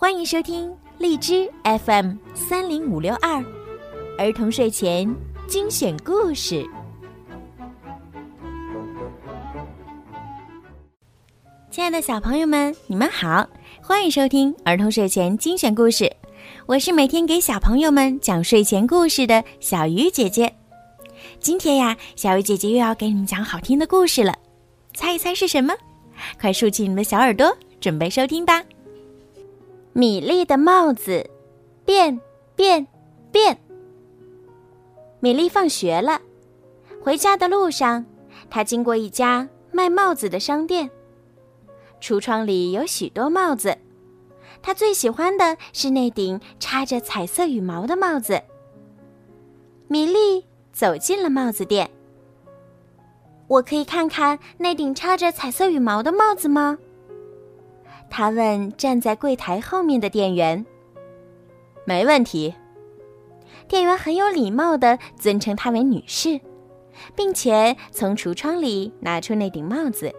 欢迎收听荔枝 FM 三零五六二儿童睡前精选故事。亲爱的小朋友们，你们好，欢迎收听儿童睡前精选故事。我是每天给小朋友们讲睡前故事的小鱼姐姐。今天呀，小鱼姐姐又要给你们讲好听的故事了，猜一猜是什么？快竖起你们的小耳朵，准备收听吧。米粒的帽子，变变变。米粒放学了，回家的路上，她经过一家卖帽子的商店。橱窗里有许多帽子，她最喜欢的是那顶插着彩色羽毛的帽子。米粒走进了帽子店。我可以看看那顶插着彩色羽毛的帽子吗？他问站在柜台后面的店员。没问题。店员很有礼貌的尊称她为女士，并且从橱窗里拿出那顶帽子。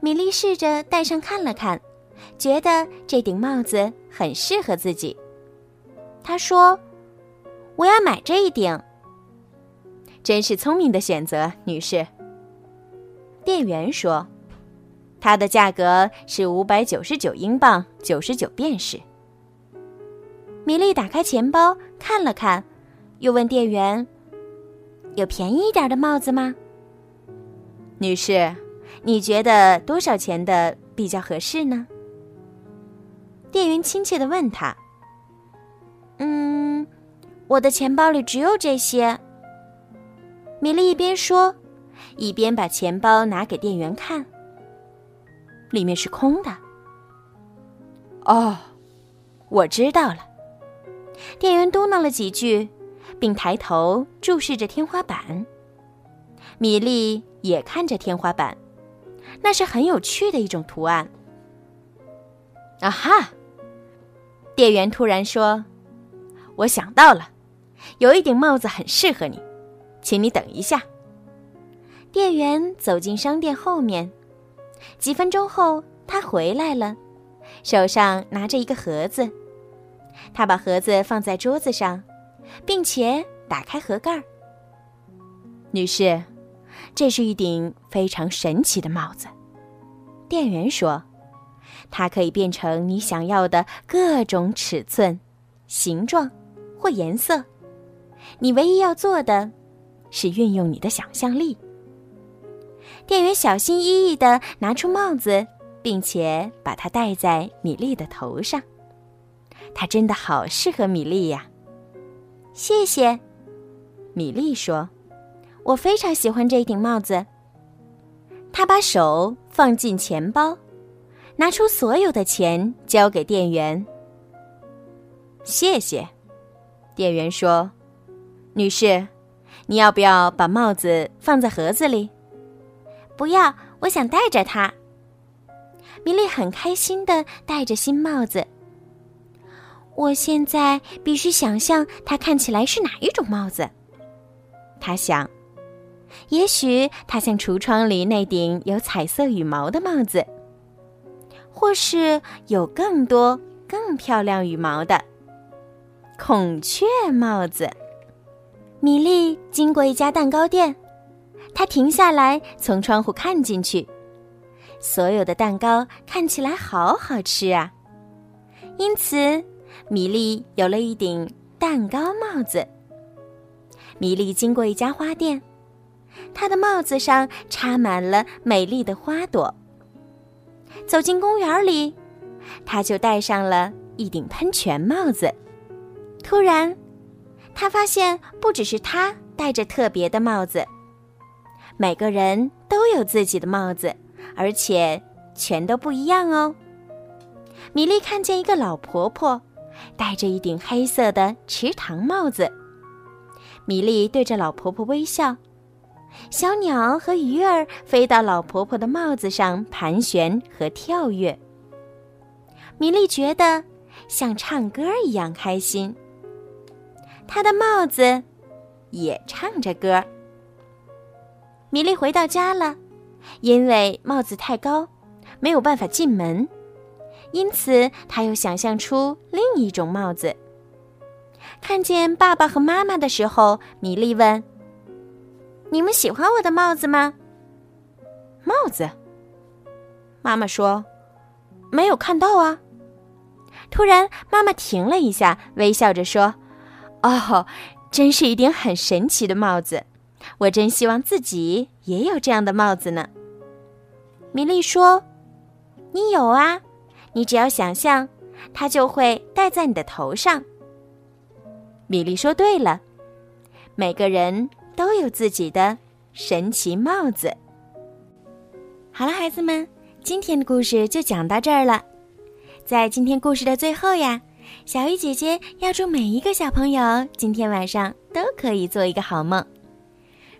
米莉试着戴上看了看，觉得这顶帽子很适合自己。她说：“我要买这一顶。”真是聪明的选择，女士。店员说：“它的价格是五百九十九英镑，九十九便士。”米莉打开钱包看了看，又问店员：“有便宜一点的帽子吗？”女士，你觉得多少钱的比较合适呢？店员亲切的问他：“嗯，我的钱包里只有这些。”米莉一边说，一边把钱包拿给店员看。里面是空的。哦，我知道了。店员嘟囔了几句，并抬头注视着天花板。米莉也看着天花板，那是很有趣的一种图案。啊哈！店员突然说：“我想到了，有一顶帽子很适合你。”请你等一下。店员走进商店后面，几分钟后他回来了，手上拿着一个盒子。他把盒子放在桌子上，并且打开盒盖儿。女士，这是一顶非常神奇的帽子。店员说：“它可以变成你想要的各种尺寸、形状或颜色。你唯一要做的。”是运用你的想象力。店员小心翼翼的拿出帽子，并且把它戴在米莉的头上。它真的好适合米莉呀！谢谢，米莉说：“我非常喜欢这顶帽子。”她把手放进钱包，拿出所有的钱交给店员。谢谢，店员说：“女士。”你要不要把帽子放在盒子里？不要，我想戴着它。米莉很开心的戴着新帽子。我现在必须想象它看起来是哪一种帽子。他想，也许它像橱窗里那顶有彩色羽毛的帽子，或是有更多更漂亮羽毛的孔雀帽子。米莉经过一家蛋糕店，他停下来从窗户看进去，所有的蛋糕看起来好好吃啊！因此，米莉有了一顶蛋糕帽子。米莉经过一家花店，她的帽子上插满了美丽的花朵。走进公园里，她就戴上了一顶喷泉帽子。突然。他发现不只是他戴着特别的帽子，每个人都有自己的帽子，而且全都不一样哦。米莉看见一个老婆婆戴着一顶黑色的池塘帽子，米莉对着老婆婆微笑。小鸟和鱼儿飞到老婆婆的帽子上盘旋和跳跃，米莉觉得像唱歌一样开心。她的帽子也唱着歌。米莉回到家了，因为帽子太高，没有办法进门。因此他又想象出另一种帽子。看见爸爸和妈妈的时候，米莉问：“你们喜欢我的帽子吗？”帽子。妈妈说：“没有看到啊。”突然，妈妈停了一下，微笑着说：“哦，真是一顶很神奇的帽子！我真希望自己也有这样的帽子呢。”米莉说：“你有啊，你只要想象，它就会戴在你的头上。”米莉说：“对了，每个人都有自己的神奇帽子。”好了，孩子们，今天的故事就讲到这儿了。在今天故事的最后呀，小鱼姐姐要祝每一个小朋友今天晚上都可以做一个好梦。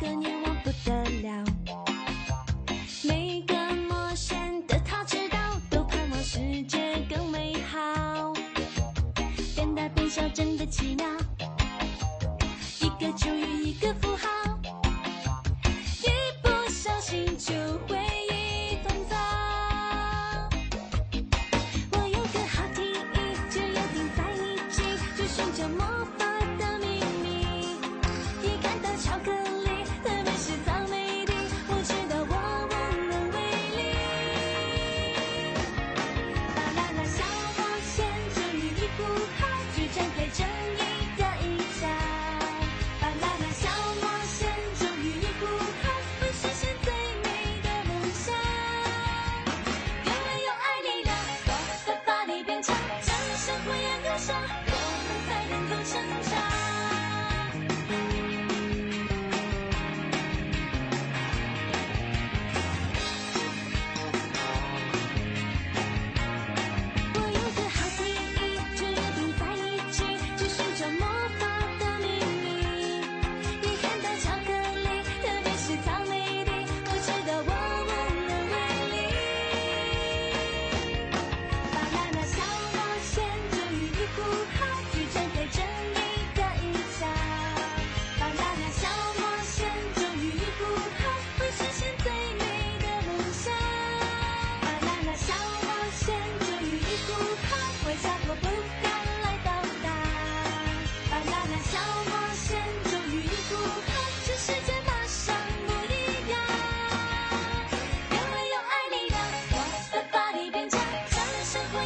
个年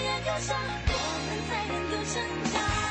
要有家我们才能够成长